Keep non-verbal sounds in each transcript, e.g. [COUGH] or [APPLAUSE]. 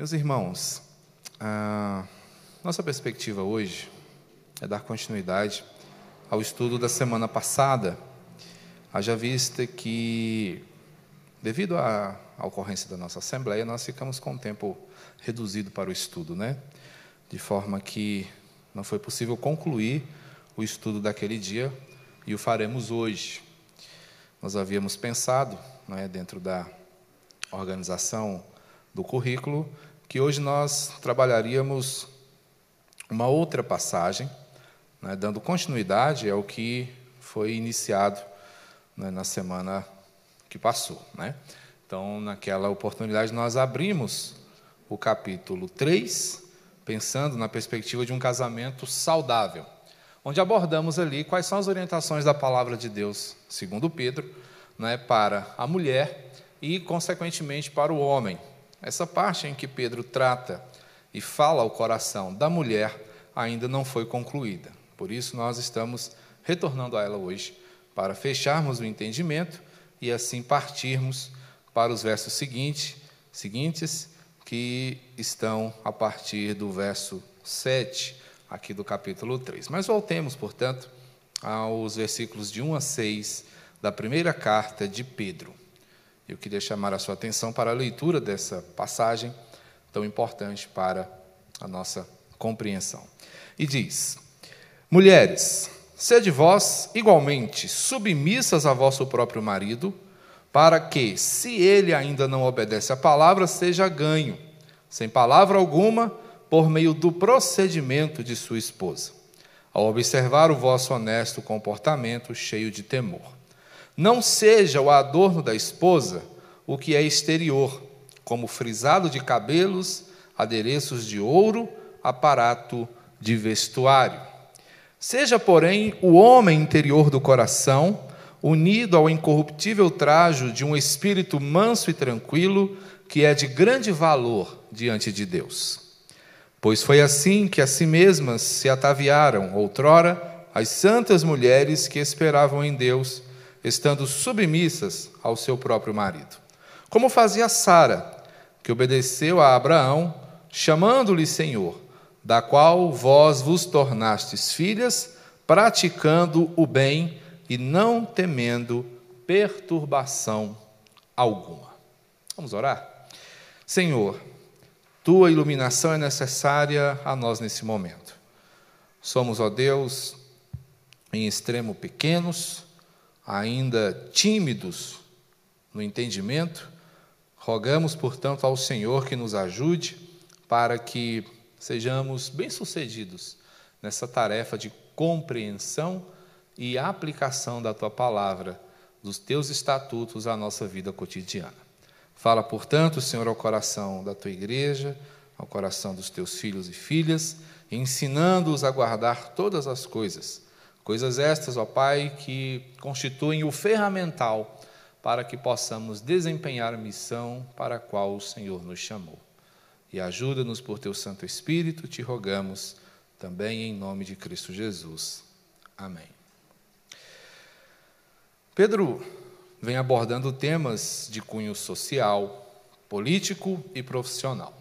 Meus irmãos, a nossa perspectiva hoje é dar continuidade ao estudo da semana passada, haja vista que, devido à, ocorrência da nossa Assembleia, nós ficamos com o tempo reduzido para o estudo, né? De forma que não foi possível concluir o estudo daquele dia e o faremos hoje. Nós havíamos pensado, né, dentro da organização do currículo, que hoje nós trabalharíamos uma outra passagem, né, dando continuidade ao que foi iniciado né, na semana que passou. Né? Então, naquela oportunidade, nós abrimos o capítulo 3, pensando na perspectiva de um casamento saudável, onde abordamos ali quais são as orientações da palavra de Deus, segundo Pedro, né, para a mulher e, consequentemente, para o homem, essa parte em que Pedro trata e fala ao coração da mulher ainda não foi concluída. Por isso, nós estamos retornando a ela hoje para fecharmos o entendimento e assim partirmos para os versos seguintes, seguintes que estão a partir do verso 7 aqui do capítulo 3. Mas voltemos, portanto, aos versículos de 1 a 6 da primeira carta de Pedro. Eu queria chamar a sua atenção para a leitura dessa passagem tão importante para a nossa compreensão. E diz: Mulheres, sede vós igualmente submissas a vosso próprio marido, para que, se ele ainda não obedece à palavra, seja ganho, sem palavra alguma, por meio do procedimento de sua esposa, ao observar o vosso honesto comportamento cheio de temor. Não seja o adorno da esposa o que é exterior, como frisado de cabelos, adereços de ouro, aparato de vestuário. Seja, porém, o homem interior do coração, unido ao incorruptível trajo de um espírito manso e tranquilo, que é de grande valor diante de Deus. Pois foi assim que a si mesmas se ataviaram, outrora, as santas mulheres que esperavam em Deus estando submissas ao seu próprio marido. Como fazia Sara, que obedeceu a Abraão, chamando-lhe Senhor, da qual vós vos tornastes filhas, praticando o bem e não temendo perturbação alguma. Vamos orar? Senhor, tua iluminação é necessária a nós nesse momento. Somos, ó Deus, em extremo pequenos, ainda tímidos no entendimento, rogamos, portanto, ao Senhor que nos ajude para que sejamos bem-sucedidos nessa tarefa de compreensão e aplicação da tua palavra, dos teus estatutos à nossa vida cotidiana. Fala, portanto, Senhor, ao coração da tua igreja, ao coração dos teus filhos e filhas, ensinando-os a guardar todas as coisas Coisas estas, ó Pai, que constituem o ferramental para que possamos desempenhar a missão para a qual o Senhor nos chamou. E ajuda-nos por teu Santo Espírito, te rogamos, também em nome de Cristo Jesus. Amém. Pedro vem abordando temas de cunho social, político e profissional.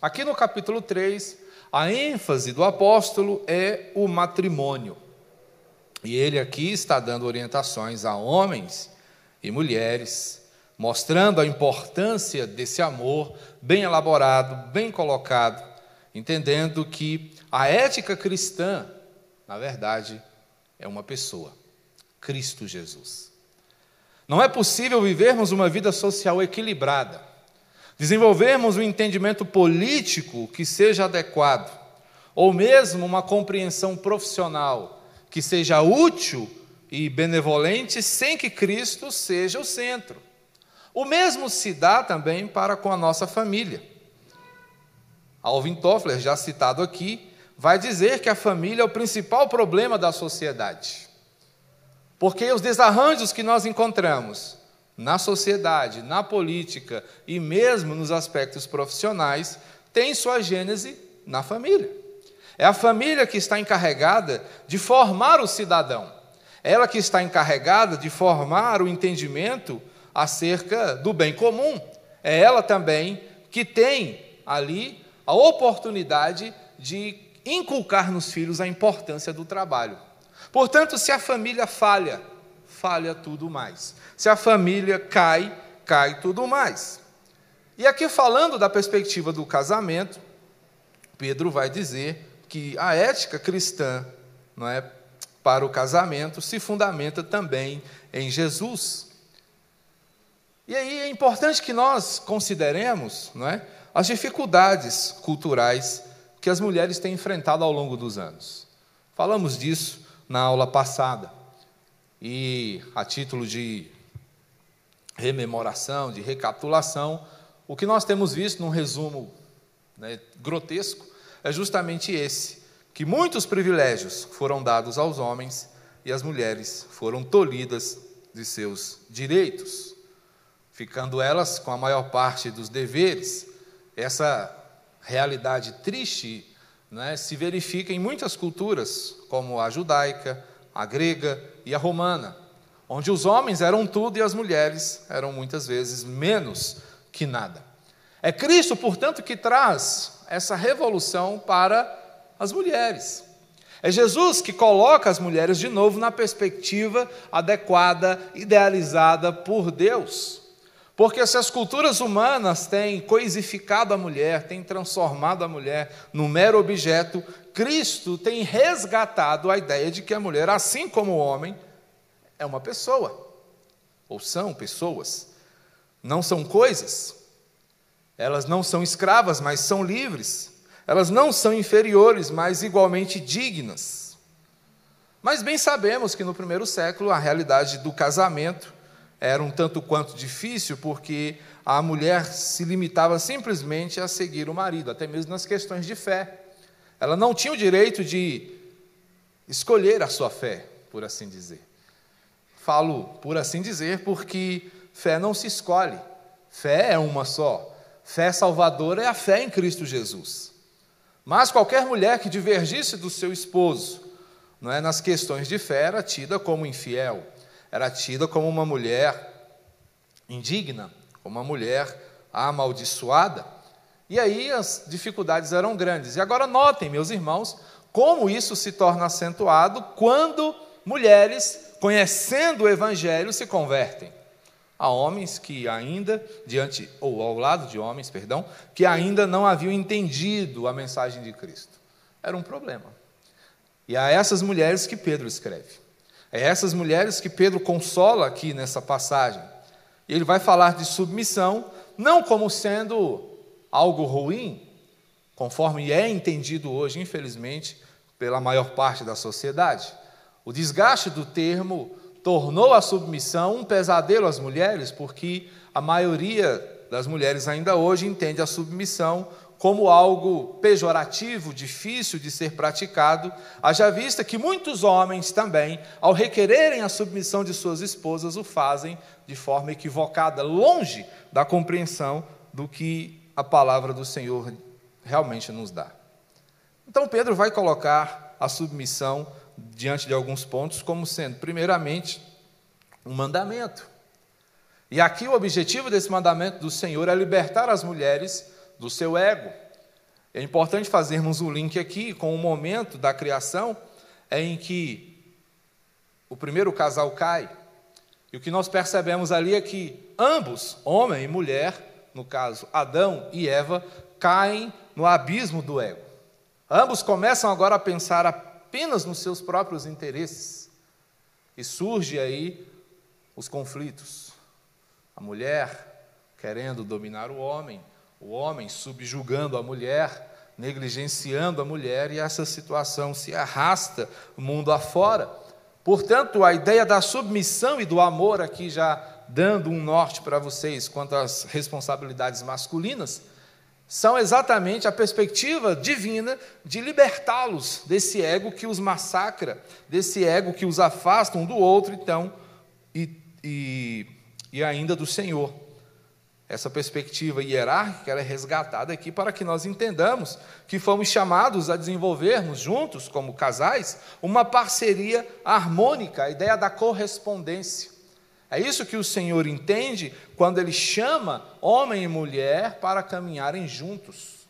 Aqui no capítulo 3, a ênfase do apóstolo é o matrimônio. E ele aqui está dando orientações a homens e mulheres, mostrando a importância desse amor bem elaborado, bem colocado, entendendo que a ética cristã, na verdade, é uma pessoa, Cristo Jesus. Não é possível vivermos uma vida social equilibrada, desenvolvermos um entendimento político que seja adequado, ou mesmo uma compreensão profissional que seja útil e benevolente sem que Cristo seja o centro. O mesmo se dá também para com a nossa família. Alvin Toffler, já citado aqui, vai dizer que a família é o principal problema da sociedade. Porque os desarranjos que nós encontramos na sociedade, na política e mesmo nos aspectos profissionais têm sua gênese na família. É a família que está encarregada de formar o cidadão. É ela que está encarregada de formar o entendimento acerca do bem comum. É ela também que tem ali a oportunidade de inculcar nos filhos a importância do trabalho. Portanto, se a família falha, falha tudo mais. Se a família cai, cai tudo mais. E aqui falando da perspectiva do casamento, Pedro vai dizer que a ética cristã, não é, para o casamento se fundamenta também em Jesus. E aí é importante que nós consideremos, não é, as dificuldades culturais que as mulheres têm enfrentado ao longo dos anos. Falamos disso na aula passada. E a título de rememoração, de recapitulação, o que nós temos visto num resumo né, grotesco é justamente esse: que muitos privilégios foram dados aos homens e as mulheres foram tolhidas de seus direitos, ficando elas com a maior parte dos deveres. Essa realidade triste né, se verifica em muitas culturas, como a judaica, a grega e a romana, onde os homens eram tudo e as mulheres eram muitas vezes menos que nada. É Cristo, portanto, que traz essa revolução para as mulheres. É Jesus que coloca as mulheres de novo na perspectiva adequada, idealizada por Deus. Porque se as culturas humanas têm coisificado a mulher, têm transformado a mulher num mero objeto, Cristo tem resgatado a ideia de que a mulher, assim como o homem, é uma pessoa, ou são pessoas, não são coisas. Elas não são escravas, mas são livres. Elas não são inferiores, mas igualmente dignas. Mas bem sabemos que no primeiro século a realidade do casamento era um tanto quanto difícil, porque a mulher se limitava simplesmente a seguir o marido, até mesmo nas questões de fé. Ela não tinha o direito de escolher a sua fé, por assim dizer. Falo por assim dizer porque fé não se escolhe, fé é uma só. Fé salvadora é a fé em Cristo Jesus. Mas qualquer mulher que divergisse do seu esposo, não é, nas questões de fé, era tida como infiel era tida como uma mulher indigna, como uma mulher amaldiçoada. E aí as dificuldades eram grandes. E agora notem, meus irmãos, como isso se torna acentuado quando mulheres, conhecendo o evangelho, se convertem. Há homens que ainda diante ou ao lado de homens, perdão, que ainda não haviam entendido a mensagem de Cristo. Era um problema. E a essas mulheres que Pedro escreve. É essas mulheres que Pedro consola aqui nessa passagem. Ele vai falar de submissão, não como sendo algo ruim, conforme é entendido hoje, infelizmente, pela maior parte da sociedade. O desgaste do termo tornou a submissão um pesadelo às mulheres, porque a maioria das mulheres ainda hoje entende a submissão como algo pejorativo, difícil de ser praticado, haja vista que muitos homens também, ao requererem a submissão de suas esposas, o fazem de forma equivocada, longe da compreensão do que a palavra do Senhor realmente nos dá. Então, Pedro vai colocar a submissão diante de alguns pontos como sendo, primeiramente, um mandamento. E aqui o objetivo desse mandamento do Senhor é libertar as mulheres do seu ego. É importante fazermos um link aqui com o momento da criação em que o primeiro casal cai. E o que nós percebemos ali é que ambos, homem e mulher, no caso Adão e Eva, caem no abismo do ego. Ambos começam agora a pensar apenas nos seus próprios interesses. E surge aí os conflitos. A mulher querendo dominar o homem, o homem subjugando a mulher, negligenciando a mulher, e essa situação se arrasta mundo afora. Portanto, a ideia da submissão e do amor, aqui já dando um norte para vocês quanto às responsabilidades masculinas, são exatamente a perspectiva divina de libertá-los desse ego que os massacra, desse ego que os afasta um do outro, então, e, e, e ainda do Senhor. Essa perspectiva hierárquica é resgatada aqui para que nós entendamos que fomos chamados a desenvolvermos juntos, como casais, uma parceria harmônica, a ideia da correspondência. É isso que o Senhor entende quando Ele chama homem e mulher para caminharem juntos,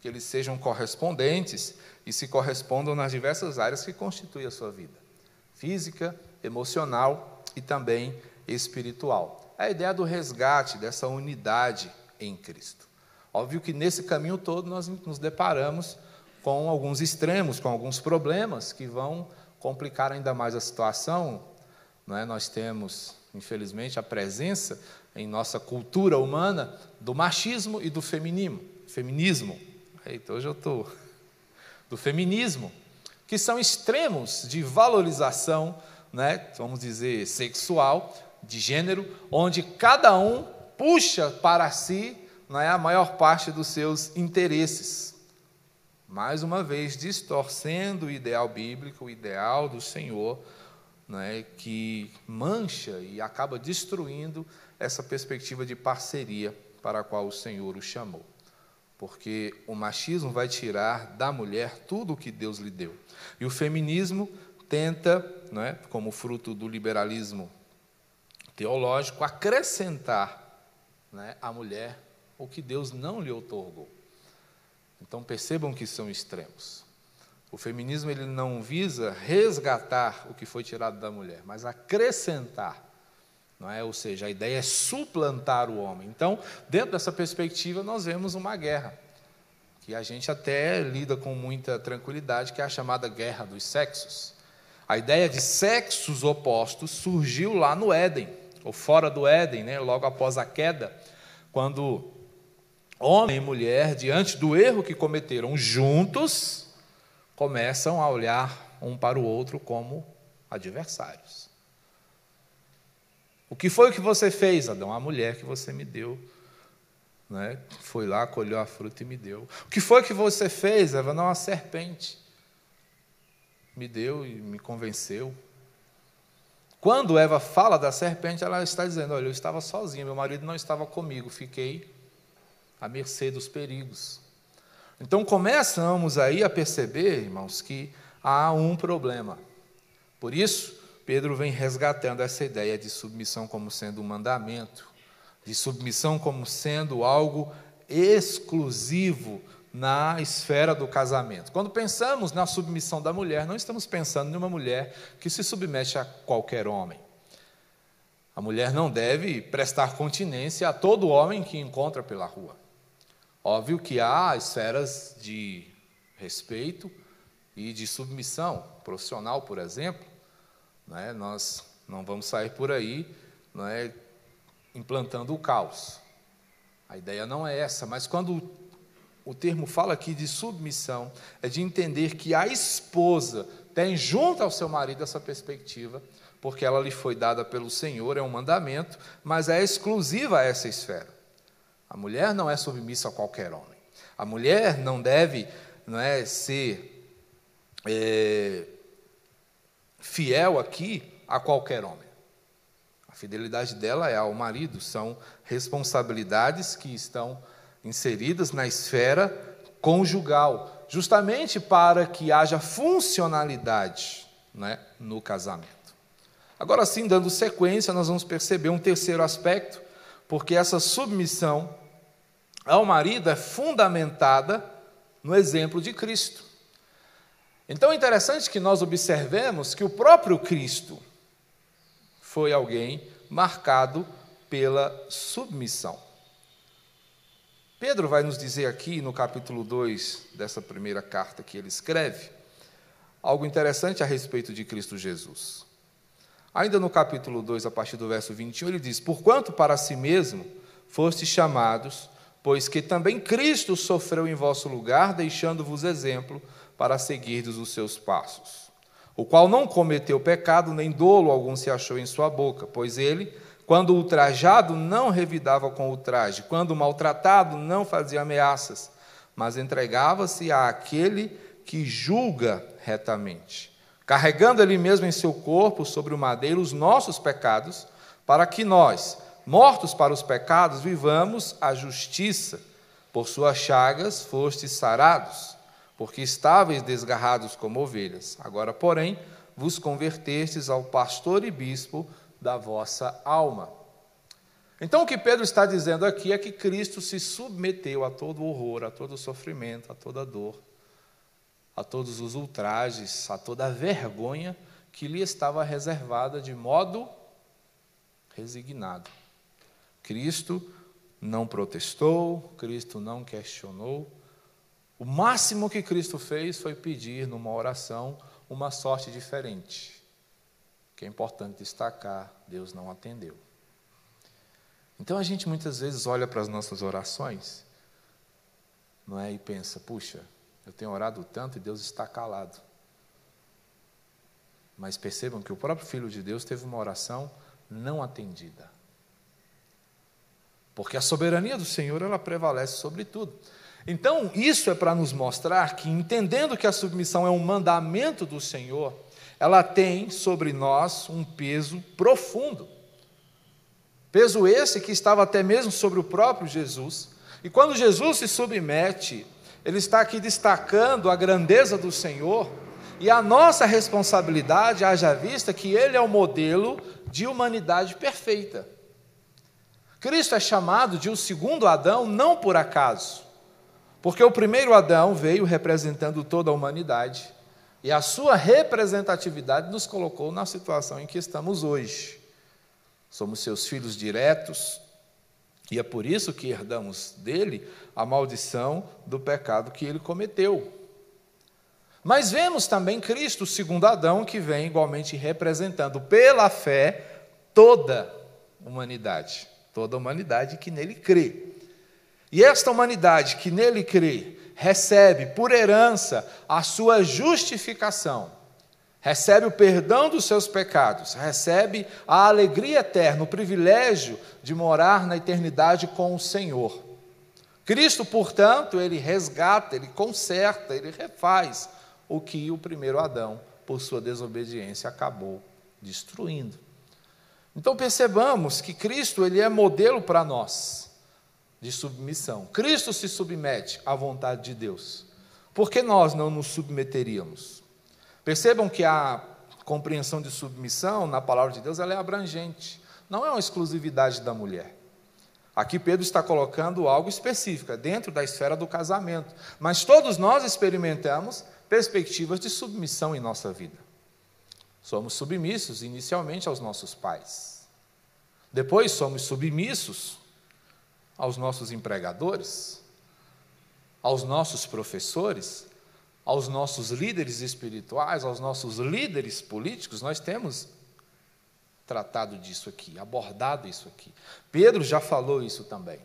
que eles sejam correspondentes e se correspondam nas diversas áreas que constituem a sua vida: física, emocional e também espiritual. É a ideia do resgate, dessa unidade em Cristo. Óbvio que nesse caminho todo nós nos deparamos com alguns extremos, com alguns problemas que vão complicar ainda mais a situação. Não é? Nós temos, infelizmente, a presença em nossa cultura humana do machismo e do feminismo. Feminismo. Eita, hoje eu estou. [LAUGHS] Do feminismo, que são extremos de valorização, né, vamos dizer, sexual, de gênero, onde cada um puxa para si é a maior parte dos seus interesses mais uma vez distorcendo o ideal bíblico, o ideal do Senhor, né, que mancha e acaba destruindo essa perspectiva de parceria para a qual o Senhor o chamou. Porque o machismo vai tirar da mulher tudo o que Deus lhe deu. E o feminismo tenta, né, como fruto do liberalismo teológico, acrescentar né, à mulher o que Deus não lhe otorgou. Então percebam que são extremos. O feminismo ele não visa resgatar o que foi tirado da mulher, mas acrescentar. Não é? Ou seja, a ideia é suplantar o homem. Então, dentro dessa perspectiva, nós vemos uma guerra, que a gente até lida com muita tranquilidade, que é a chamada guerra dos sexos. A ideia de sexos opostos surgiu lá no Éden, ou fora do Éden, né? logo após a queda, quando homem e mulher, diante do erro que cometeram juntos, começam a olhar um para o outro como adversários. O que foi que você fez, Adão? A mulher que você me deu. Né? Foi lá, colheu a fruta e me deu. O que foi que você fez, Eva? Não, a serpente. Me deu e me convenceu. Quando Eva fala da serpente, ela está dizendo: Olha, eu estava sozinha, meu marido não estava comigo, fiquei à mercê dos perigos. Então começamos aí a perceber, irmãos, que há um problema. Por isso, Pedro vem resgatando essa ideia de submissão como sendo um mandamento, de submissão como sendo algo exclusivo na esfera do casamento. Quando pensamos na submissão da mulher, não estamos pensando em uma mulher que se submete a qualquer homem. A mulher não deve prestar continência a todo homem que encontra pela rua. Óbvio que há esferas de respeito e de submissão profissional, por exemplo. Né? Nós não vamos sair por aí é, implantando o caos. A ideia não é essa, mas quando o termo fala aqui de submissão, é de entender que a esposa tem junto ao seu marido essa perspectiva, porque ela lhe foi dada pelo Senhor, é um mandamento, mas é exclusiva a essa esfera. A mulher não é submissa a qualquer homem. A mulher não deve não é, ser é, fiel aqui a qualquer homem. A fidelidade dela é ao marido, são responsabilidades que estão inseridas na esfera conjugal, justamente para que haja funcionalidade né, no casamento. Agora sim, dando sequência, nós vamos perceber um terceiro aspecto, porque essa submissão ao marido é fundamentada no exemplo de Cristo. Então é interessante que nós observemos que o próprio Cristo foi alguém marcado pela submissão. Pedro vai nos dizer aqui no capítulo 2 dessa primeira carta que ele escreve, algo interessante a respeito de Cristo Jesus. Ainda no capítulo 2, a partir do verso 21, ele diz: Porquanto para si mesmo fostes chamados pois que também Cristo sofreu em vosso lugar, deixando-vos exemplo para seguirdes os seus passos. O qual não cometeu pecado, nem dolo algum se achou em sua boca, pois ele, quando ultrajado, não revidava com ultraje, quando maltratado, não fazia ameaças, mas entregava-se àquele que julga retamente, carregando ele mesmo em seu corpo sobre o madeiro os nossos pecados, para que nós, mortos para os pecados, vivamos a justiça. Por suas chagas fostes sarados, porque estáveis desgarrados como ovelhas. Agora, porém, vos convertestes ao pastor e bispo da vossa alma. Então, o que Pedro está dizendo aqui é que Cristo se submeteu a todo o horror, a todo o sofrimento, a toda a dor, a todos os ultrajes, a toda a vergonha que lhe estava reservada de modo resignado. Cristo não protestou, Cristo não questionou. O máximo que Cristo fez foi pedir numa oração uma sorte diferente. Que é importante destacar, Deus não atendeu. Então a gente muitas vezes olha para as nossas orações, não é, e pensa, puxa, eu tenho orado tanto e Deus está calado. Mas percebam que o próprio Filho de Deus teve uma oração não atendida. Porque a soberania do Senhor ela prevalece sobre tudo. Então, isso é para nos mostrar que, entendendo que a submissão é um mandamento do Senhor, ela tem sobre nós um peso profundo. Peso esse que estava até mesmo sobre o próprio Jesus. E quando Jesus se submete, ele está aqui destacando a grandeza do Senhor e a nossa responsabilidade, haja vista que ele é o modelo de humanidade perfeita. Cristo é chamado de o segundo Adão não por acaso, porque o primeiro Adão veio representando toda a humanidade e a sua representatividade nos colocou na situação em que estamos hoje. Somos seus filhos diretos, e é por isso que herdamos dele a maldição do pecado que ele cometeu. Mas vemos também Cristo, segundo Adão, que vem igualmente representando pela fé toda a humanidade toda a humanidade que nele crê. E esta humanidade que nele crê recebe por herança a sua justificação, recebe o perdão dos seus pecados, recebe a alegria eterna, o privilégio de morar na eternidade com o Senhor. Cristo, portanto, ele resgata, ele conserta, ele refaz o que o primeiro Adão, por sua desobediência, acabou destruindo. Então percebamos que Cristo ele é modelo para nós de submissão. Cristo se submete à vontade de Deus. Por que nós não nos submeteríamos? Percebam que a compreensão de submissão na palavra de Deus ela é abrangente. Não é uma exclusividade da mulher. Aqui Pedro está colocando algo específico, é dentro da esfera do casamento. Mas todos nós experimentamos perspectivas de submissão em nossa vida. Somos submissos inicialmente aos nossos pais. Depois somos submissos aos nossos empregadores, aos nossos professores, aos nossos líderes espirituais, aos nossos líderes políticos. Nós temos tratado disso aqui, abordado isso aqui. Pedro já falou isso também.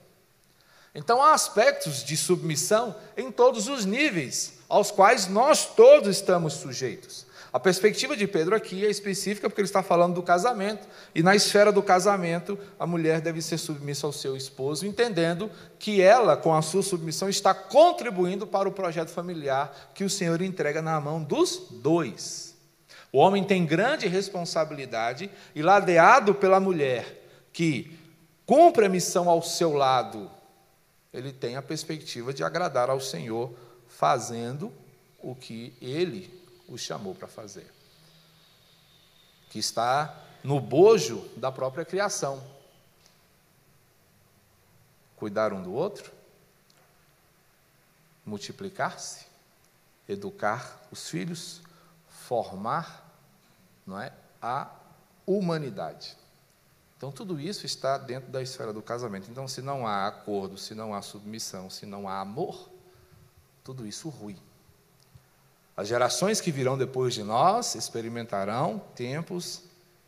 Então há aspectos de submissão em todos os níveis aos quais nós todos estamos sujeitos. A perspectiva de Pedro aqui é específica porque ele está falando do casamento, e na esfera do casamento, a mulher deve ser submissa ao seu esposo, entendendo que ela, com a sua submissão, está contribuindo para o projeto familiar que o Senhor entrega na mão dos dois. O homem tem grande responsabilidade e, ladeado pela mulher, que cumpre a missão ao seu lado, ele tem a perspectiva de agradar ao Senhor, fazendo o que ele o chamou para fazer. Que está no bojo da própria criação. Cuidar um do outro, multiplicar-se, educar os filhos, formar, não é, a humanidade. Então tudo isso está dentro da esfera do casamento. Então se não há acordo, se não há submissão, se não há amor, tudo isso rui. As gerações que virão depois de nós experimentarão tempos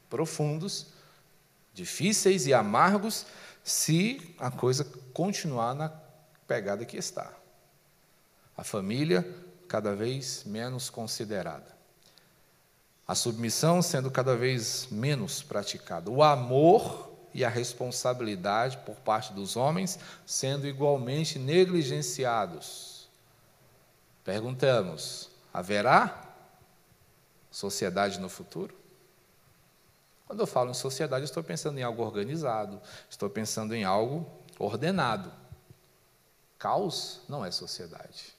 profundos, difíceis e amargos, se a coisa continuar na pegada que está. A família cada vez menos considerada. A submissão sendo cada vez menos praticada. O amor e a responsabilidade por parte dos homens sendo igualmente negligenciados. Perguntamos: Haverá sociedade no futuro? Quando eu falo em sociedade, estou pensando em algo organizado, estou pensando em algo ordenado. Caos não é sociedade.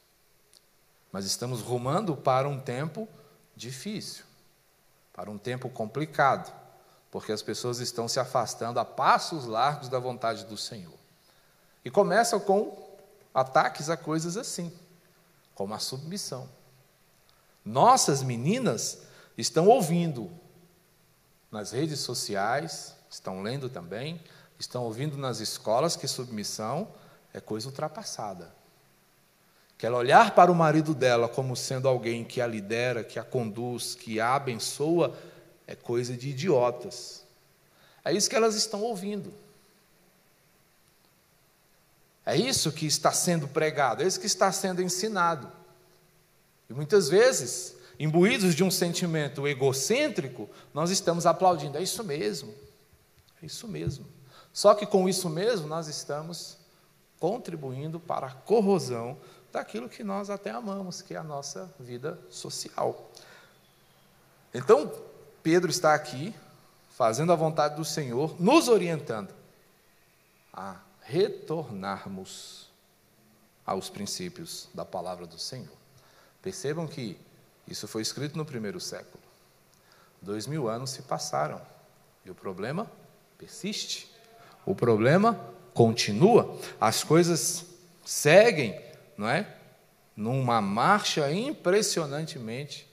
Mas estamos rumando para um tempo difícil, para um tempo complicado, porque as pessoas estão se afastando a passos largos da vontade do Senhor. E começam com ataques a coisas assim, como a submissão. Nossas meninas estão ouvindo nas redes sociais, estão lendo também, estão ouvindo nas escolas que submissão é coisa ultrapassada. Que ela olhar para o marido dela como sendo alguém que a lidera, que a conduz, que a abençoa, é coisa de idiotas. É isso que elas estão ouvindo. É isso que está sendo pregado, é isso que está sendo ensinado. E muitas vezes, imbuídos de um sentimento egocêntrico, nós estamos aplaudindo. É isso mesmo, é isso mesmo. Só que com isso mesmo, nós estamos contribuindo para a corrosão daquilo que nós até amamos, que é a nossa vida social. Então, Pedro está aqui, fazendo a vontade do Senhor, nos orientando a retornarmos aos princípios da palavra do Senhor. Percebam que isso foi escrito no primeiro século. Dois mil anos se passaram e o problema persiste. O problema continua. As coisas seguem, não é? Numa marcha impressionantemente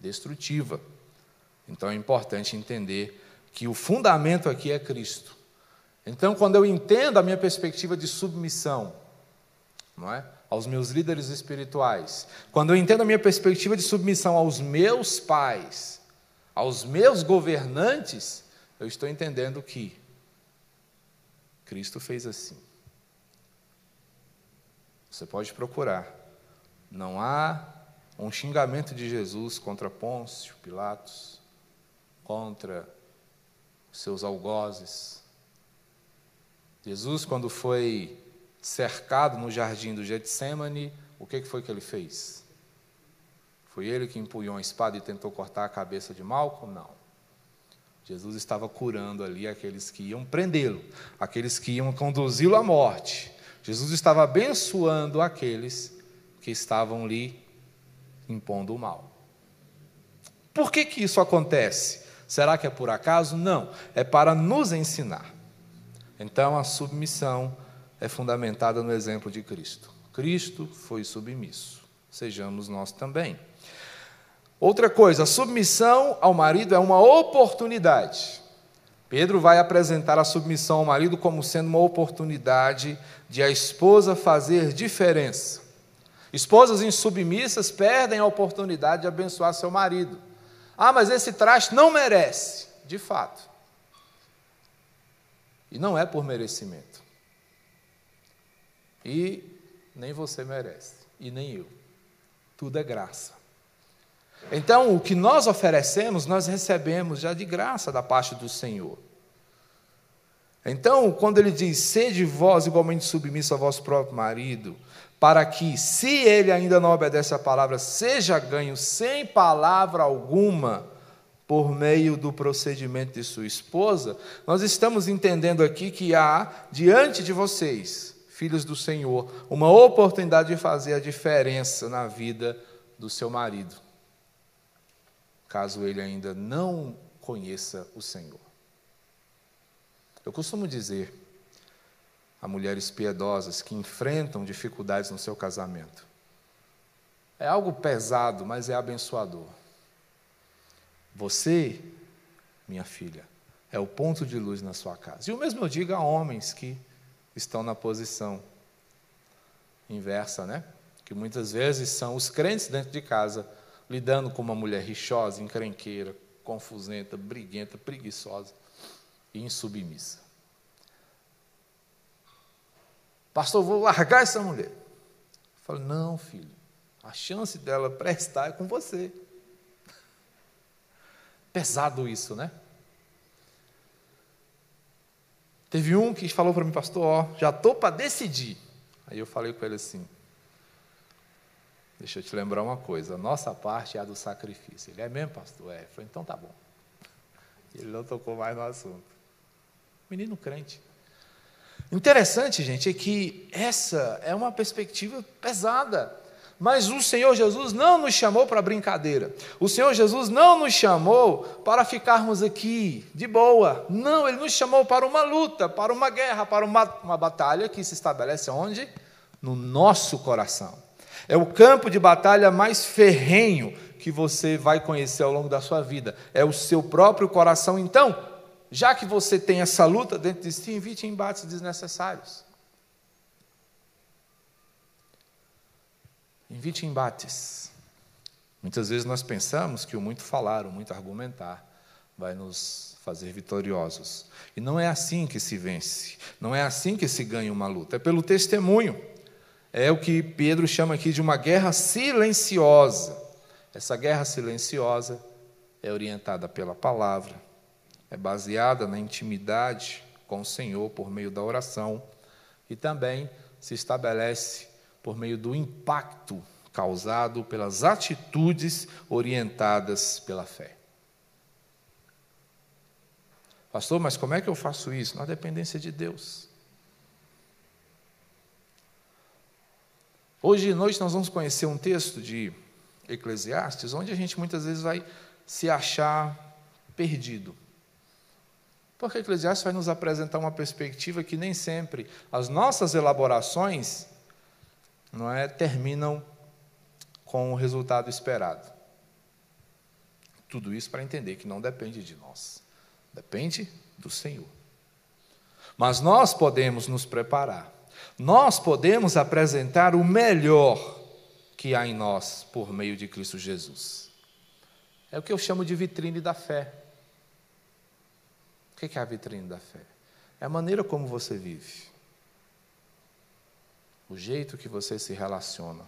destrutiva. Então é importante entender que o fundamento aqui é Cristo. Então, quando eu entendo a minha perspectiva de submissão, não é? Aos meus líderes espirituais, quando eu entendo a minha perspectiva de submissão aos meus pais, aos meus governantes, eu estou entendendo que Cristo fez assim. Você pode procurar. Não há um xingamento de Jesus contra Pôncio, Pilatos, contra seus algozes, Jesus, quando foi cercado no jardim do Getsemane, o que foi que ele fez? Foi ele que empunhou a espada e tentou cortar a cabeça de Malco? Não. Jesus estava curando ali aqueles que iam prendê-lo, aqueles que iam conduzi-lo à morte. Jesus estava abençoando aqueles que estavam ali impondo o mal. Por que, que isso acontece? Será que é por acaso? Não, é para nos ensinar. Então, a submissão é fundamentada no exemplo de Cristo. Cristo foi submisso, sejamos nós também. Outra coisa, a submissão ao marido é uma oportunidade. Pedro vai apresentar a submissão ao marido como sendo uma oportunidade de a esposa fazer diferença. Esposas insubmissas perdem a oportunidade de abençoar seu marido. Ah, mas esse traste não merece. De fato. E não é por merecimento. E nem você merece, e nem eu. Tudo é graça. Então, o que nós oferecemos, nós recebemos já de graça da parte do Senhor. Então, quando ele diz: sede vós igualmente submisso ao vosso próprio marido, para que, se ele ainda não obedece à palavra, seja ganho sem palavra alguma por meio do procedimento de sua esposa, nós estamos entendendo aqui que há diante de vocês, filhos do Senhor, uma oportunidade de fazer a diferença na vida do seu marido, caso ele ainda não conheça o Senhor. Eu costumo dizer a mulheres piedosas que enfrentam dificuldades no seu casamento: é algo pesado, mas é abençoador. Você, minha filha, é o ponto de luz na sua casa. E o mesmo eu digo a homens que estão na posição inversa, né? Que muitas vezes são os crentes dentro de casa lidando com uma mulher rixosa, encrenqueira, confusenta, briguenta, preguiçosa e insubmissa. Pastor, vou largar essa mulher. Falo, não, filho, a chance dela prestar é com você. Pesado isso, né? Teve um que falou para mim, pastor, ó, já estou para decidir. Aí eu falei com ele assim: Deixa eu te lembrar uma coisa, a nossa parte é a do sacrifício. Ele é mesmo, pastor? É. Eu falei, então tá bom. Ele não tocou mais no assunto. Menino crente. Interessante, gente, é que essa é uma perspectiva pesada. Mas o Senhor Jesus não nos chamou para brincadeira. O Senhor Jesus não nos chamou para ficarmos aqui de boa. Não, Ele nos chamou para uma luta, para uma guerra, para uma, uma batalha que se estabelece onde? No nosso coração. É o campo de batalha mais ferrenho que você vai conhecer ao longo da sua vida. É o seu próprio coração. Então, já que você tem essa luta dentro de si, evite embates desnecessários. Evite embates. Muitas vezes nós pensamos que o muito falar, o muito argumentar, vai nos fazer vitoriosos. E não é assim que se vence, não é assim que se ganha uma luta, é pelo testemunho. É o que Pedro chama aqui de uma guerra silenciosa. Essa guerra silenciosa é orientada pela palavra, é baseada na intimidade com o Senhor por meio da oração e também se estabelece por meio do impacto causado pelas atitudes orientadas pela fé. Pastor, mas como é que eu faço isso? Na dependência de Deus. Hoje de noite nós vamos conhecer um texto de Eclesiastes, onde a gente muitas vezes vai se achar perdido. Porque Eclesiastes vai nos apresentar uma perspectiva que nem sempre as nossas elaborações não é, terminam com o resultado esperado. Tudo isso para entender que não depende de nós, depende do Senhor. Mas nós podemos nos preparar, nós podemos apresentar o melhor que há em nós por meio de Cristo Jesus. É o que eu chamo de vitrine da fé. O que é a vitrine da fé? É a maneira como você vive o jeito que você se relaciona,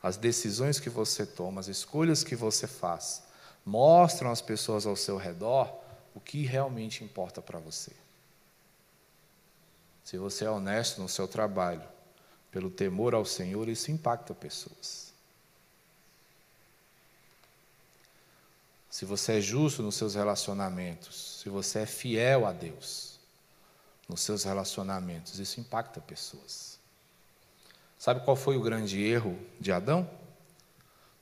as decisões que você toma, as escolhas que você faz, mostram às pessoas ao seu redor o que realmente importa para você. Se você é honesto no seu trabalho, pelo temor ao Senhor, isso impacta pessoas. Se você é justo nos seus relacionamentos, se você é fiel a Deus nos seus relacionamentos, isso impacta pessoas. Sabe qual foi o grande erro de Adão?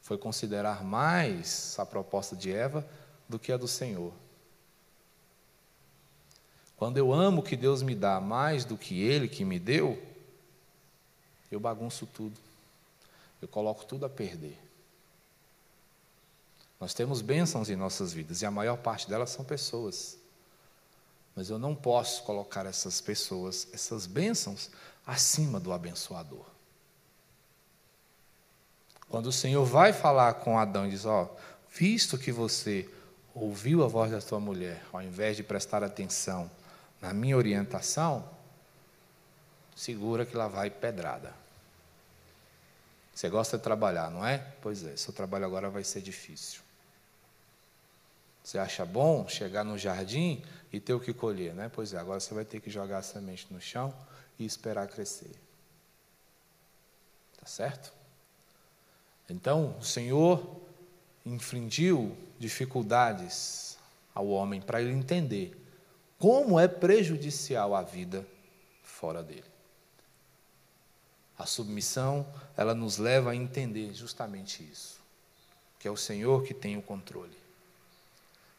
Foi considerar mais a proposta de Eva do que a do Senhor. Quando eu amo o que Deus me dá mais do que Ele que me deu, eu bagunço tudo. Eu coloco tudo a perder. Nós temos bênçãos em nossas vidas e a maior parte delas são pessoas. Mas eu não posso colocar essas pessoas, essas bênçãos, acima do abençoador. Quando o Senhor vai falar com Adão e diz: Ó, visto que você ouviu a voz da tua mulher, ao invés de prestar atenção na minha orientação, segura que lá vai pedrada. Você gosta de trabalhar, não é? Pois é, seu trabalho agora vai ser difícil. Você acha bom chegar no jardim e ter o que colher, né? Pois é, agora você vai ter que jogar a semente no chão e esperar crescer. Tá certo? Então, o Senhor infligiu dificuldades ao homem para ele entender como é prejudicial a vida fora dele. A submissão, ela nos leva a entender justamente isso, que é o Senhor que tem o controle.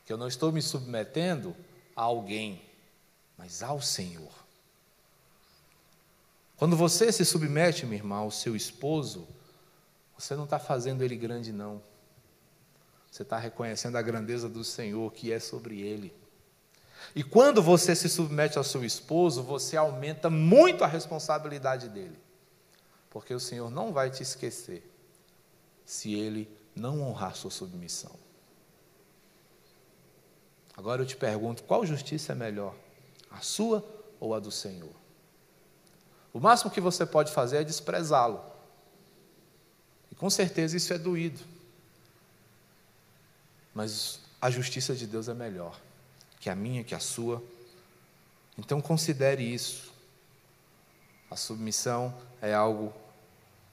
Que eu não estou me submetendo a alguém, mas ao Senhor. Quando você se submete, meu irmão, ao seu esposo, você não está fazendo ele grande, não. Você está reconhecendo a grandeza do Senhor que é sobre ele. E quando você se submete ao seu esposo, você aumenta muito a responsabilidade dele. Porque o Senhor não vai te esquecer se ele não honrar sua submissão. Agora eu te pergunto: qual justiça é melhor? A sua ou a do Senhor? O máximo que você pode fazer é desprezá-lo. E com certeza isso é doído. Mas a justiça de Deus é melhor que a minha, que a sua. Então considere isso. A submissão é algo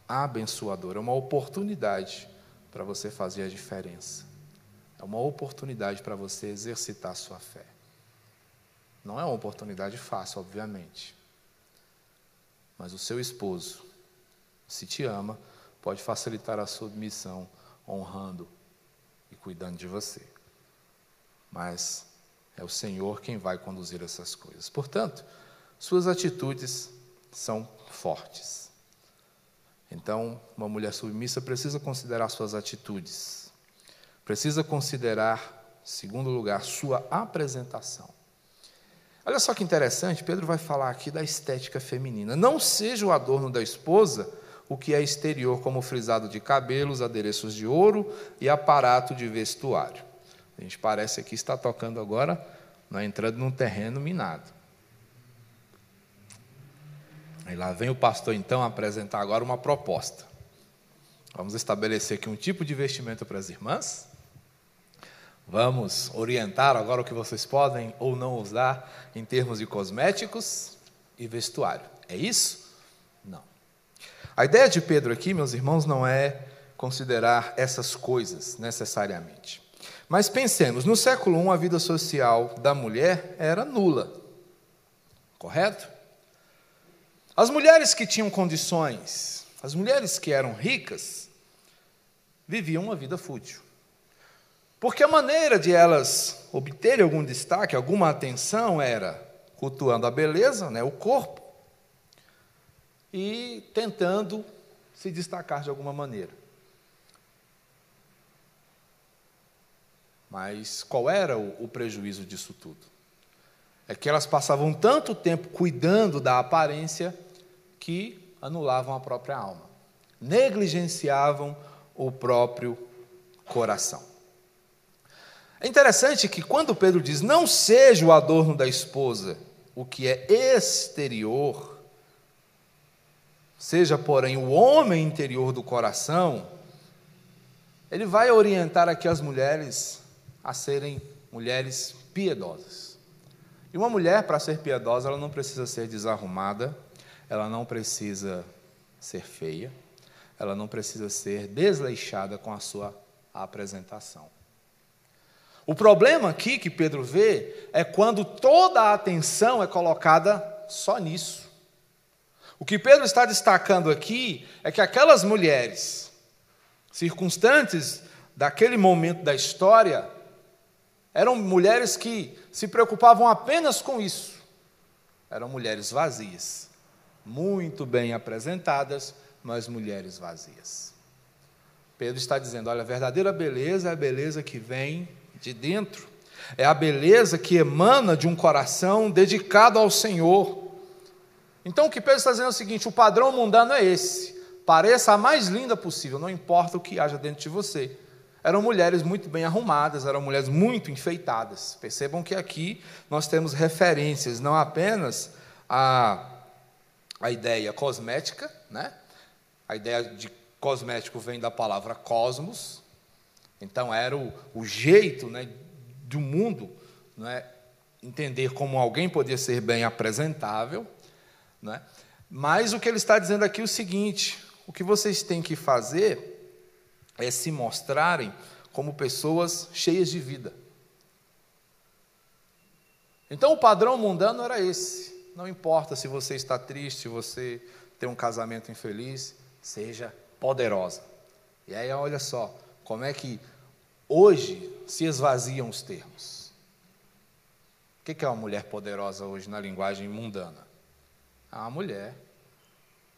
abençoador, é uma oportunidade para você fazer a diferença. É uma oportunidade para você exercitar a sua fé. Não é uma oportunidade fácil, obviamente. Mas o seu esposo, se te ama, pode facilitar a submissão, honrando e cuidando de você. Mas é o Senhor quem vai conduzir essas coisas. Portanto, suas atitudes são fortes. Então, uma mulher submissa precisa considerar suas atitudes, precisa considerar, segundo lugar, sua apresentação. Olha só que interessante, Pedro vai falar aqui da estética feminina. Não seja o adorno da esposa o que é exterior, como frisado de cabelos, adereços de ouro e aparato de vestuário. A gente parece aqui estar tocando agora, né, entrando num terreno minado. Aí lá vem o pastor então apresentar agora uma proposta. Vamos estabelecer aqui um tipo de vestimento para as irmãs. Vamos orientar agora o que vocês podem ou não usar em termos de cosméticos e vestuário. É isso? A ideia de Pedro aqui, meus irmãos, não é considerar essas coisas necessariamente. Mas pensemos, no século I a vida social da mulher era nula. Correto? As mulheres que tinham condições, as mulheres que eram ricas, viviam uma vida fútil. Porque a maneira de elas obterem algum destaque, alguma atenção, era cultuando a beleza, né, o corpo, e tentando se destacar de alguma maneira. Mas qual era o, o prejuízo disso tudo? É que elas passavam tanto tempo cuidando da aparência que anulavam a própria alma, negligenciavam o próprio coração. É interessante que quando Pedro diz não seja o adorno da esposa o que é exterior, seja, porém, o homem interior do coração, ele vai orientar aqui as mulheres a serem mulheres piedosas. E uma mulher, para ser piedosa, ela não precisa ser desarrumada, ela não precisa ser feia, ela não precisa ser desleixada com a sua apresentação. O problema aqui que Pedro vê é quando toda a atenção é colocada só nisso. O que Pedro está destacando aqui é que aquelas mulheres, circunstantes daquele momento da história, eram mulheres que se preocupavam apenas com isso. Eram mulheres vazias muito bem apresentadas, mas mulheres vazias. Pedro está dizendo: olha, a verdadeira beleza é a beleza que vem de dentro, é a beleza que emana de um coração dedicado ao Senhor. Então o que Pedro está dizendo é o seguinte: o padrão mundano é esse. Pareça a mais linda possível, não importa o que haja dentro de você. Eram mulheres muito bem arrumadas, eram mulheres muito enfeitadas. Percebam que aqui nós temos referências, não apenas a a ideia cosmética, né? A ideia de cosmético vem da palavra cosmos, então era o, o jeito né, do mundo né, entender como alguém podia ser bem apresentável. Né? Mas o que ele está dizendo aqui é o seguinte: o que vocês têm que fazer é se mostrarem como pessoas cheias de vida. Então o padrão mundano era esse. Não importa se você está triste, você tem um casamento infeliz, seja poderosa. E aí, olha só, como é que hoje se esvaziam os termos. O que é uma mulher poderosa hoje na linguagem mundana? É uma mulher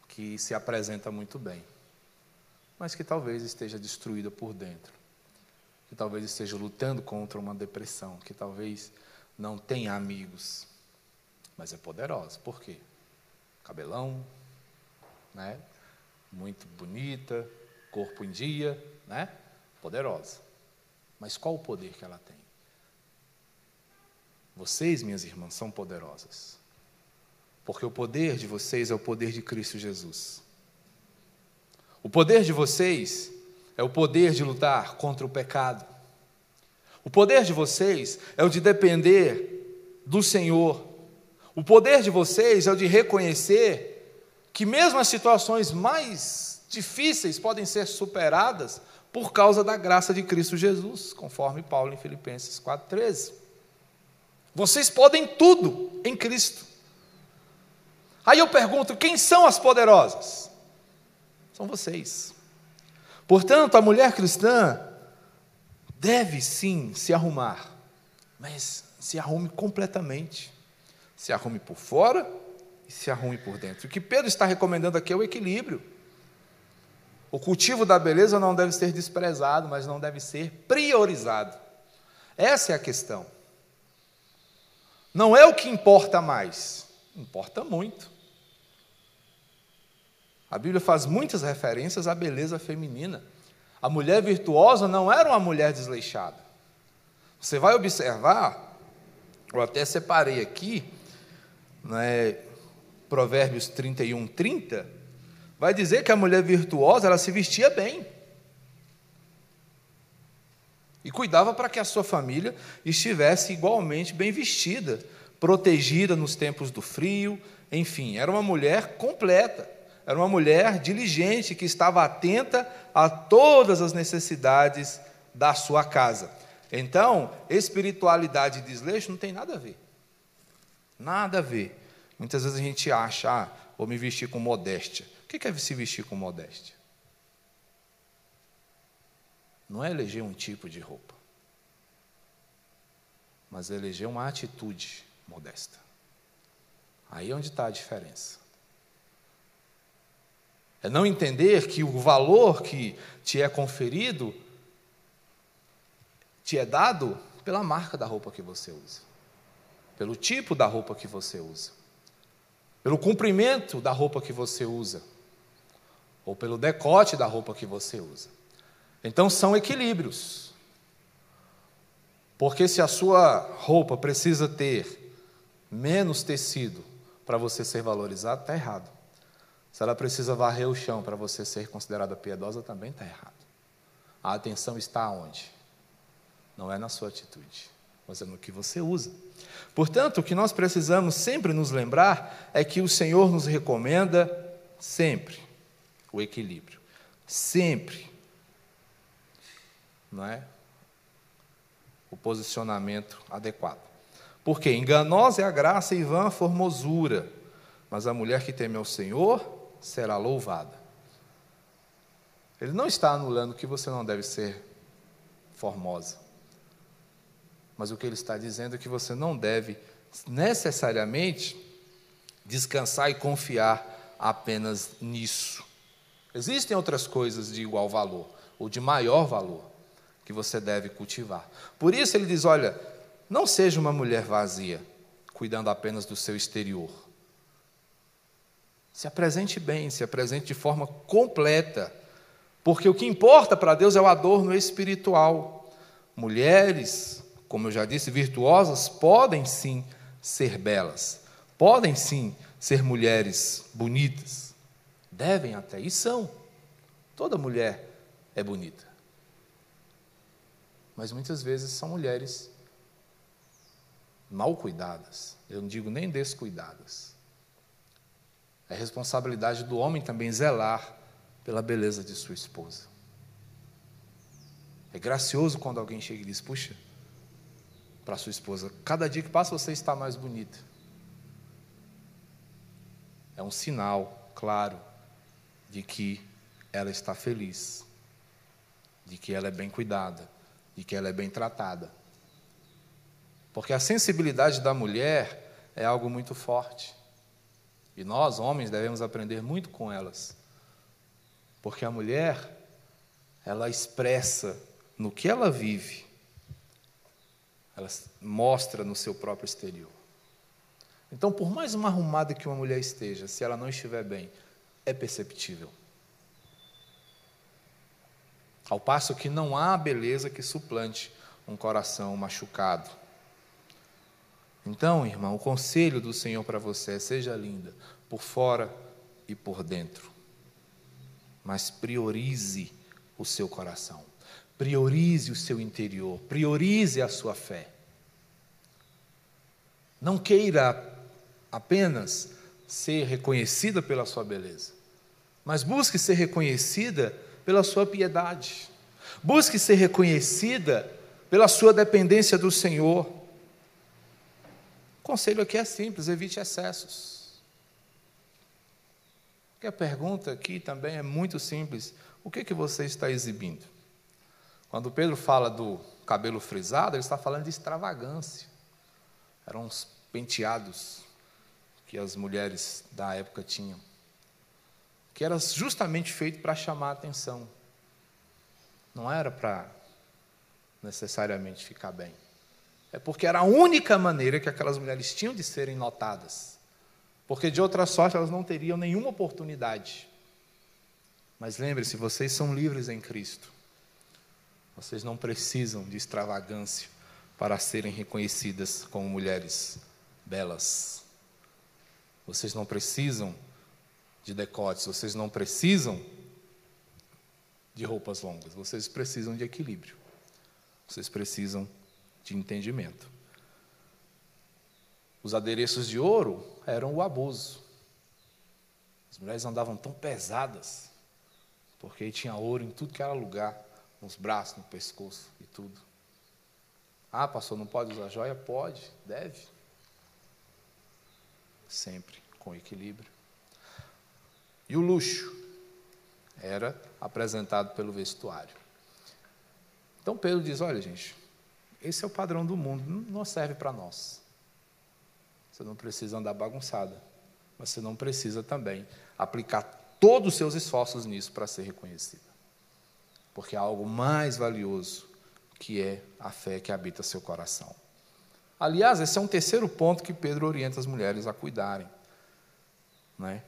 que se apresenta muito bem, mas que talvez esteja destruída por dentro, que talvez esteja lutando contra uma depressão, que talvez não tenha amigos, mas é poderosa. Por quê? Cabelão, né? Muito bonita, corpo em dia, né? Poderosa. Mas qual o poder que ela tem? Vocês, minhas irmãs, são poderosas. Porque o poder de vocês é o poder de Cristo Jesus. O poder de vocês é o poder de lutar contra o pecado. O poder de vocês é o de depender do Senhor o poder de vocês é o de reconhecer que, mesmo as situações mais difíceis, podem ser superadas por causa da graça de Cristo Jesus, conforme Paulo em Filipenses 4,13. Vocês podem tudo em Cristo. Aí eu pergunto: quem são as poderosas? São vocês. Portanto, a mulher cristã deve sim se arrumar, mas se arrume completamente. Se arrume por fora e se arrume por dentro. O que Pedro está recomendando aqui é o equilíbrio. O cultivo da beleza não deve ser desprezado, mas não deve ser priorizado. Essa é a questão. Não é o que importa mais, importa muito. A Bíblia faz muitas referências à beleza feminina. A mulher virtuosa não era uma mulher desleixada. Você vai observar, eu até separei aqui, né, Provérbios 31, 30, vai dizer que a mulher virtuosa ela se vestia bem e cuidava para que a sua família estivesse igualmente bem vestida, protegida nos tempos do frio, enfim, era uma mulher completa, era uma mulher diligente que estava atenta a todas as necessidades da sua casa. Então, espiritualidade e desleixo não tem nada a ver. Nada a ver. Muitas vezes a gente acha, ah, vou me vestir com modéstia. O que é se vestir com modéstia? não é eleger um tipo de roupa, mas é eleger uma atitude modesta. Aí é onde está a diferença. É não entender que o valor que te é conferido te é dado pela marca da roupa que você usa, pelo tipo da roupa que você usa, pelo comprimento da roupa que você usa, ou pelo decote da roupa que você usa. Então são equilíbrios. Porque se a sua roupa precisa ter menos tecido para você ser valorizado, está errado. Se ela precisa varrer o chão para você ser considerada piedosa, também está errado. A atenção está onde? Não é na sua atitude, mas é no que você usa. Portanto, o que nós precisamos sempre nos lembrar é que o Senhor nos recomenda sempre o equilíbrio. Sempre não é? o posicionamento adequado. Porque enganosa é a graça e vã a formosura, mas a mulher que teme ao Senhor será louvada. Ele não está anulando que você não deve ser formosa. Mas o que ele está dizendo é que você não deve necessariamente descansar e confiar apenas nisso. Existem outras coisas de igual valor, ou de maior valor que você deve cultivar. Por isso ele diz: olha, não seja uma mulher vazia, cuidando apenas do seu exterior. Se apresente bem, se apresente de forma completa, porque o que importa para Deus é o adorno espiritual. Mulheres, como eu já disse, virtuosas, podem sim ser belas, podem sim ser mulheres bonitas, devem até, e são. Toda mulher é bonita mas muitas vezes são mulheres mal cuidadas, eu não digo nem descuidadas. É responsabilidade do homem também zelar pela beleza de sua esposa. É gracioso quando alguém chega e diz: Puxa, para sua esposa, cada dia que passa você está mais bonita. É um sinal claro de que ela está feliz, de que ela é bem cuidada, e que ela é bem tratada. Porque a sensibilidade da mulher é algo muito forte. E nós, homens, devemos aprender muito com elas. Porque a mulher, ela expressa no que ela vive, ela mostra no seu próprio exterior. Então, por mais uma arrumada que uma mulher esteja, se ela não estiver bem, é perceptível. Ao passo que não há beleza que suplante um coração machucado. Então, irmão, o conselho do Senhor para você é: seja linda, por fora e por dentro. Mas priorize o seu coração, priorize o seu interior, priorize a sua fé. Não queira apenas ser reconhecida pela sua beleza, mas busque ser reconhecida pela sua piedade. Busque ser reconhecida pela sua dependência do Senhor. O conselho aqui é simples: evite excessos. Porque a pergunta aqui também é muito simples: o que, que você está exibindo? Quando Pedro fala do cabelo frisado, ele está falando de extravagância. Eram os penteados que as mulheres da época tinham, que era justamente feito para chamar a atenção. Não era para necessariamente ficar bem. É porque era a única maneira que aquelas mulheres tinham de serem notadas. Porque de outra sorte elas não teriam nenhuma oportunidade. Mas lembre-se, vocês são livres em Cristo. Vocês não precisam de extravagância para serem reconhecidas como mulheres belas. Vocês não precisam de decotes, vocês não precisam de roupas longas, vocês precisam de equilíbrio. Vocês precisam de entendimento. Os adereços de ouro eram o abuso. As mulheres andavam tão pesadas, porque tinha ouro em tudo que era lugar, nos braços, no pescoço e tudo. Ah, pastor, não pode usar joia? Pode, deve. Sempre com equilíbrio. E o luxo era apresentado pelo vestuário. Então Pedro diz: olha, gente, esse é o padrão do mundo, não serve para nós. Você não precisa andar bagunçada, mas você não precisa também aplicar todos os seus esforços nisso para ser reconhecida. Porque há algo mais valioso que é a fé que habita seu coração. Aliás, esse é um terceiro ponto que Pedro orienta as mulheres a cuidarem. Né?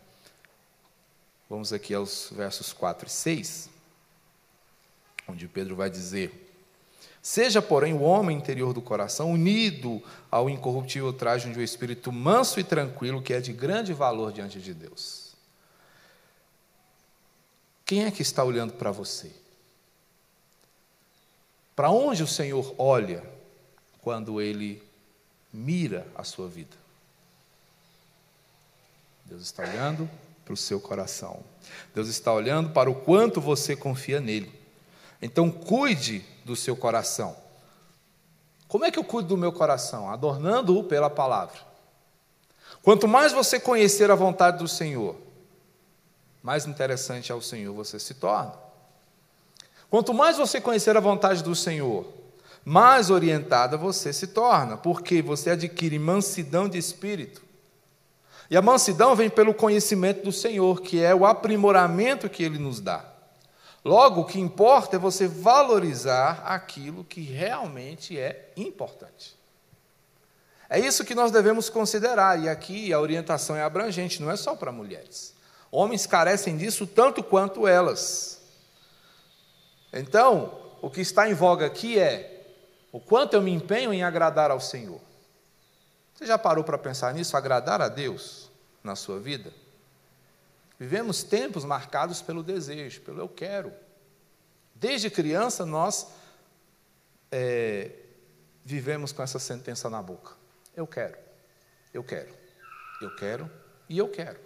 Vamos aqui aos versos 4 e 6, onde Pedro vai dizer: Seja, porém, o homem interior do coração unido ao incorruptível traje de um espírito manso e tranquilo, que é de grande valor diante de Deus. Quem é que está olhando para você? Para onde o Senhor olha quando ele mira a sua vida? Deus está olhando para o seu coração. Deus está olhando para o quanto você confia nele. Então, cuide do seu coração. Como é que eu cuido do meu coração? Adornando-o pela palavra. Quanto mais você conhecer a vontade do Senhor, mais interessante ao Senhor você se torna. Quanto mais você conhecer a vontade do Senhor, mais orientada você se torna, porque você adquire mansidão de espírito. E a mansidão vem pelo conhecimento do Senhor, que é o aprimoramento que ele nos dá. Logo, o que importa é você valorizar aquilo que realmente é importante. É isso que nós devemos considerar, e aqui a orientação é abrangente, não é só para mulheres. Homens carecem disso tanto quanto elas. Então, o que está em voga aqui é o quanto eu me empenho em agradar ao Senhor. Você já parou para pensar nisso? Agradar a Deus na sua vida? Vivemos tempos marcados pelo desejo, pelo eu quero. Desde criança nós é, vivemos com essa sentença na boca. Eu quero, eu quero, eu quero e eu quero.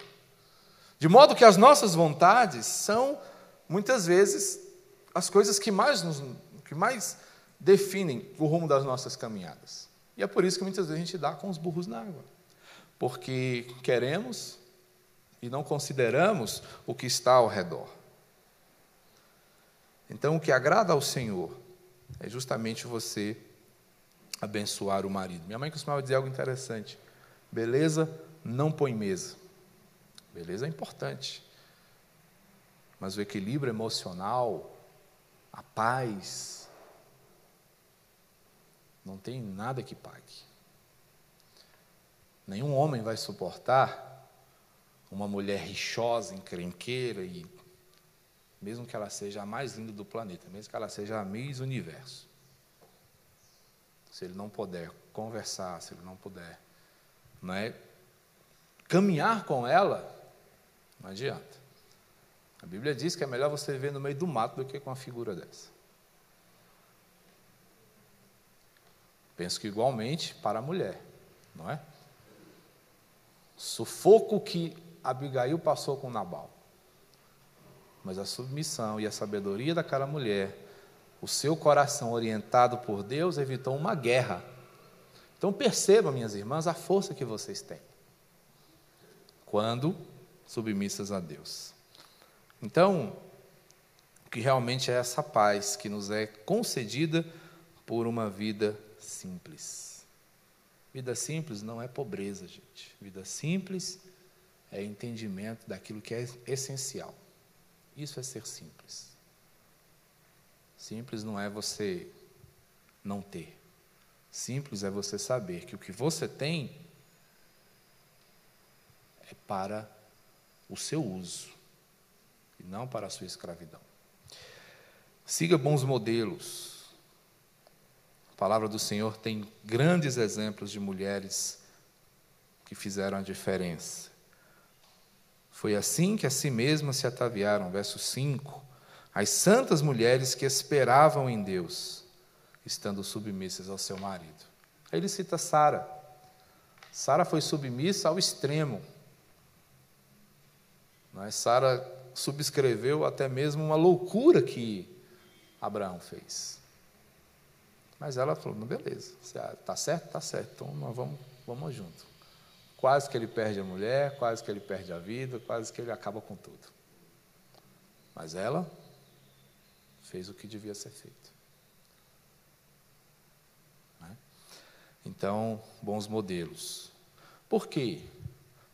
De modo que as nossas vontades são, muitas vezes, as coisas que mais, nos, que mais definem o rumo das nossas caminhadas. E é por isso que muitas vezes a gente dá com os burros na água. Porque queremos e não consideramos o que está ao redor. Então, o que agrada ao Senhor é justamente você abençoar o marido. Minha mãe costumava dizer algo interessante: beleza não põe mesa. Beleza é importante, mas o equilíbrio emocional, a paz, não tem nada que pague. Nenhum homem vai suportar uma mulher rixosa, encrenqueira e mesmo que ela seja a mais linda do planeta, mesmo que ela seja a Miss Universo. Se ele não puder conversar, se ele não puder não é, caminhar com ela, não adianta. A Bíblia diz que é melhor você viver no meio do mato do que com uma figura dessa. Penso que igualmente para a mulher, não é? Sufoco que Abigail passou com Nabal. Mas a submissão e a sabedoria daquela mulher, o seu coração orientado por Deus, evitou uma guerra. Então percebam, minhas irmãs, a força que vocês têm quando submissas a Deus. Então, que realmente é essa paz que nos é concedida por uma vida simples. Vida simples não é pobreza, gente. Vida simples é entendimento daquilo que é essencial. Isso é ser simples. Simples não é você não ter. Simples é você saber que o que você tem é para o seu uso e não para a sua escravidão. Siga bons modelos. A palavra do Senhor tem grandes exemplos de mulheres que fizeram a diferença. Foi assim que a si mesmas se ataviaram, verso 5, as santas mulheres que esperavam em Deus, estando submissas ao seu marido. Aí ele cita Sara. Sara foi submissa ao extremo. Mas Sara subscreveu até mesmo uma loucura que Abraão fez. Mas ela falou: beleza, está certo? Está certo, então nós vamos, vamos junto. Quase que ele perde a mulher, quase que ele perde a vida, quase que ele acaba com tudo. Mas ela fez o que devia ser feito. Né? Então, bons modelos. Por quê?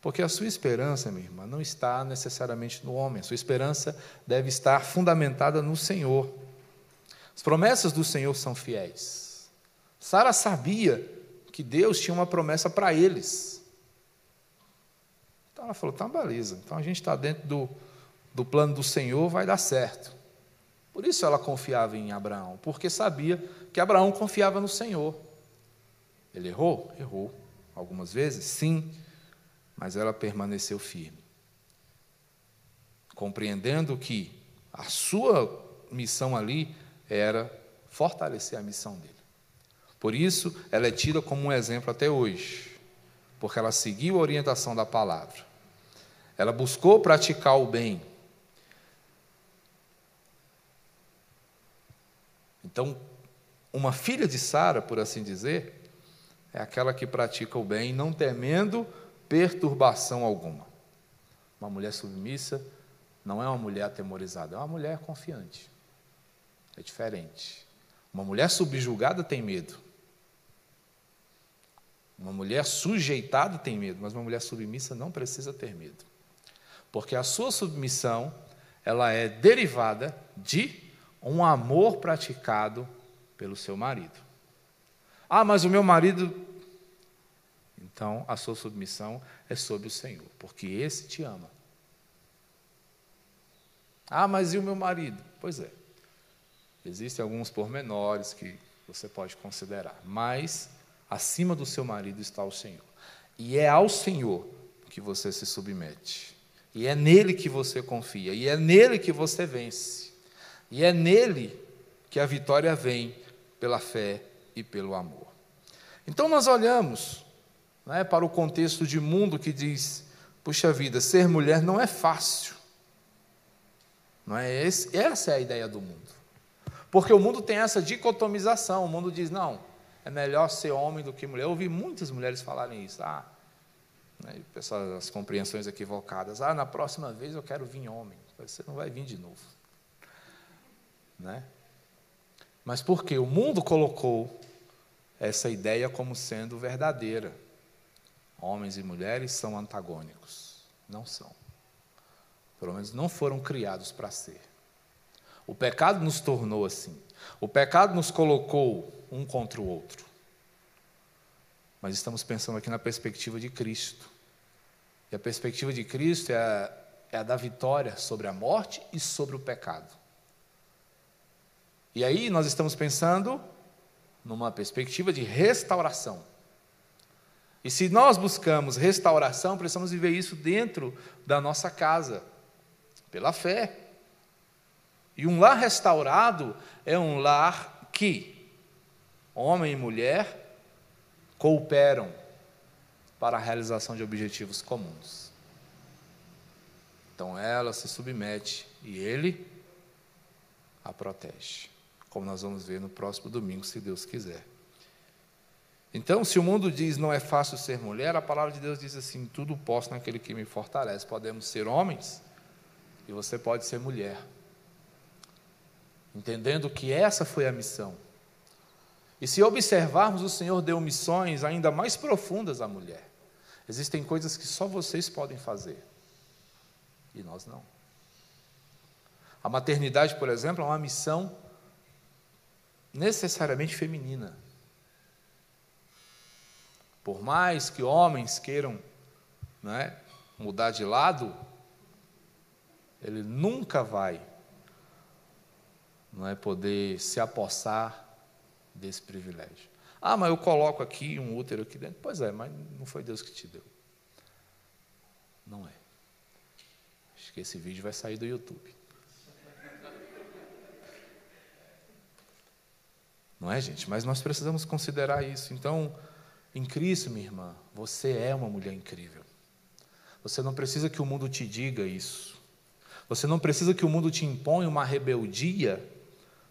Porque a sua esperança, minha irmã, não está necessariamente no homem. A sua esperança deve estar fundamentada no Senhor. As promessas do Senhor são fiéis. Sara sabia que Deus tinha uma promessa para eles. Então ela falou: tá, beleza. Então a gente está dentro do, do plano do Senhor, vai dar certo. Por isso ela confiava em Abraão, porque sabia que Abraão confiava no Senhor. Ele errou? Errou. Algumas vezes? Sim. Mas ela permaneceu firme. Compreendendo que a sua missão ali era fortalecer a missão dele. Por isso, ela é tida como um exemplo até hoje, porque ela seguiu a orientação da palavra. Ela buscou praticar o bem. Então, uma filha de Sara, por assim dizer, é aquela que pratica o bem, não temendo perturbação alguma. Uma mulher submissa não é uma mulher atemorizada, é uma mulher confiante. É diferente. Uma mulher subjugada tem medo. Uma mulher sujeitada tem medo, mas uma mulher submissa não precisa ter medo. Porque a sua submissão, ela é derivada de um amor praticado pelo seu marido. Ah, mas o meu marido. Então, a sua submissão é sobre o Senhor, porque esse te ama. Ah, mas e o meu marido? Pois é. Existem alguns pormenores que você pode considerar, mas acima do seu marido está o Senhor. E é ao Senhor que você se submete. E é nele que você confia. E é nele que você vence. E é nele que a vitória vem pela fé e pelo amor. Então nós olhamos né, para o contexto de mundo que diz: puxa vida, ser mulher não é fácil. Não é esse, essa é a ideia do mundo. Porque o mundo tem essa dicotomização. O mundo diz, não, é melhor ser homem do que mulher. Eu ouvi muitas mulheres falarem isso. Ah, né, as compreensões equivocadas. Ah, na próxima vez eu quero vir homem. Você não vai vir de novo. Né? Mas por quê? O mundo colocou essa ideia como sendo verdadeira. Homens e mulheres são antagônicos. Não são. Pelo menos não foram criados para ser. O pecado nos tornou assim. O pecado nos colocou um contra o outro. Mas estamos pensando aqui na perspectiva de Cristo. E a perspectiva de Cristo é a, é a da vitória sobre a morte e sobre o pecado. E aí nós estamos pensando numa perspectiva de restauração. E se nós buscamos restauração, precisamos viver isso dentro da nossa casa, pela fé. E um lar restaurado é um lar que homem e mulher cooperam para a realização de objetivos comuns. Então ela se submete e ele a protege, como nós vamos ver no próximo domingo, se Deus quiser. Então, se o mundo diz não é fácil ser mulher, a palavra de Deus diz assim: tudo posso naquele que me fortalece. Podemos ser homens e você pode ser mulher. entendendo que essa foi a missão. E se observarmos, o Senhor deu missões ainda mais profundas à mulher. Existem coisas que só vocês podem fazer e nós não. A maternidade, por exemplo, é uma missão necessariamente feminina. Por mais que homens queiram não é, mudar de lado, ele nunca vai não é poder se apossar desse privilégio. Ah, mas eu coloco aqui um útero aqui dentro. Pois é, mas não foi Deus que te deu. Não é. Acho que esse vídeo vai sair do YouTube. Não é, gente? Mas nós precisamos considerar isso. Então, em Cristo, minha irmã, você é uma mulher incrível. Você não precisa que o mundo te diga isso. Você não precisa que o mundo te imponha uma rebeldia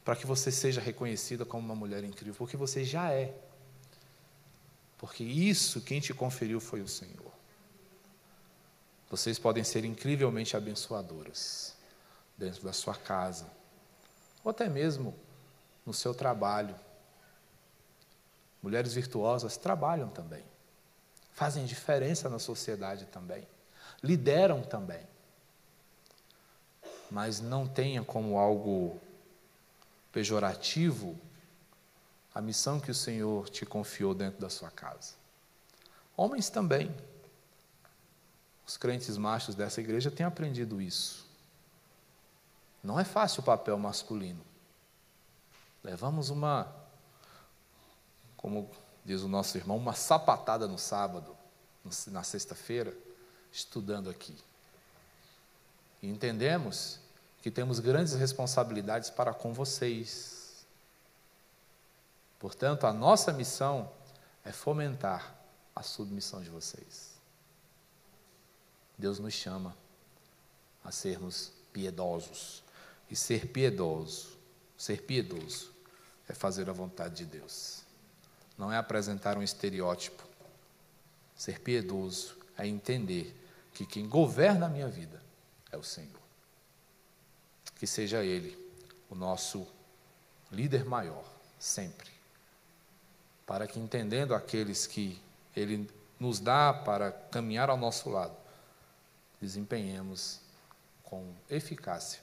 para que você seja reconhecida como uma mulher incrível, porque você já é. Porque isso quem te conferiu foi o Senhor. Vocês podem ser incrivelmente abençoadoras dentro da sua casa, ou até mesmo no seu trabalho. Mulheres virtuosas trabalham também, fazem diferença na sociedade também, lideram também. Mas não tenha como algo pejorativo a missão que o Senhor te confiou dentro da sua casa. Homens também. Os crentes machos dessa igreja têm aprendido isso. Não é fácil o papel masculino. Levamos uma, como diz o nosso irmão, uma sapatada no sábado, na sexta-feira, estudando aqui. E entendemos que temos grandes responsabilidades para com vocês. Portanto, a nossa missão é fomentar a submissão de vocês. Deus nos chama a sermos piedosos. E ser piedoso, ser piedoso, é fazer a vontade de Deus. Não é apresentar um estereótipo. Ser piedoso é entender que quem governa a minha vida é o Senhor. Que seja Ele o nosso líder maior, sempre. Para que, entendendo aqueles que Ele nos dá para caminhar ao nosso lado, desempenhemos com eficácia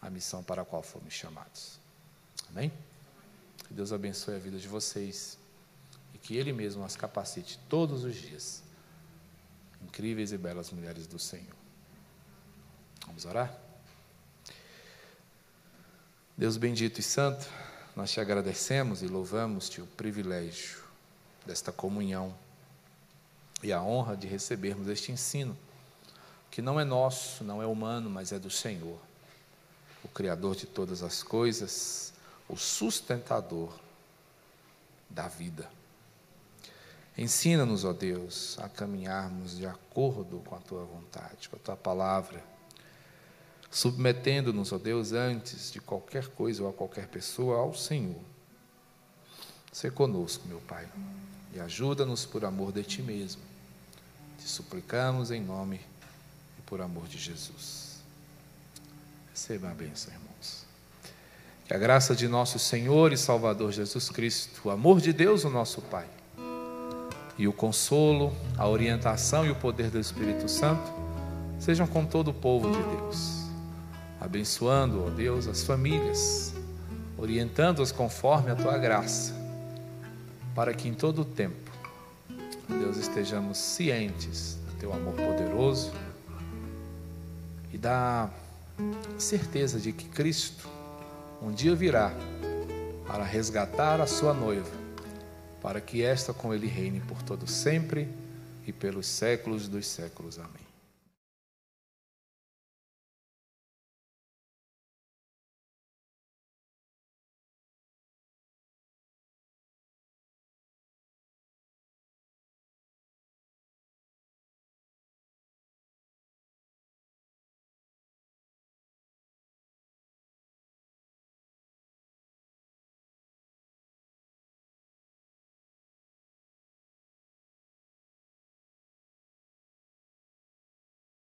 a missão para a qual fomos chamados. Amém? Que Deus abençoe a vida de vocês e que Ele mesmo as capacite todos os dias. Incríveis e belas mulheres do Senhor. Vamos orar? Deus bendito e santo, nós te agradecemos e louvamos-te o privilégio desta comunhão e a honra de recebermos este ensino, que não é nosso, não é humano, mas é do Senhor, o Criador de todas as coisas, o sustentador da vida. Ensina-nos, ó Deus, a caminharmos de acordo com a tua vontade, com a tua palavra submetendo-nos, ó Deus, antes de qualquer coisa ou a qualquer pessoa, ao Senhor. Ser conosco, meu Pai, e ajuda-nos por amor de Ti mesmo. Te suplicamos em nome e por amor de Jesus. Receba a bênção, irmãos. Que a graça de nosso Senhor e Salvador Jesus Cristo, o amor de Deus, o nosso Pai, e o consolo, a orientação e o poder do Espírito Santo sejam com todo o povo de Deus abençoando, ó Deus, as famílias, orientando-as conforme a tua graça, para que em todo o tempo, Deus, estejamos cientes do teu amor poderoso e da certeza de que Cristo um dia virá para resgatar a sua noiva, para que esta com ele reine por todo sempre e pelos séculos dos séculos. Amém.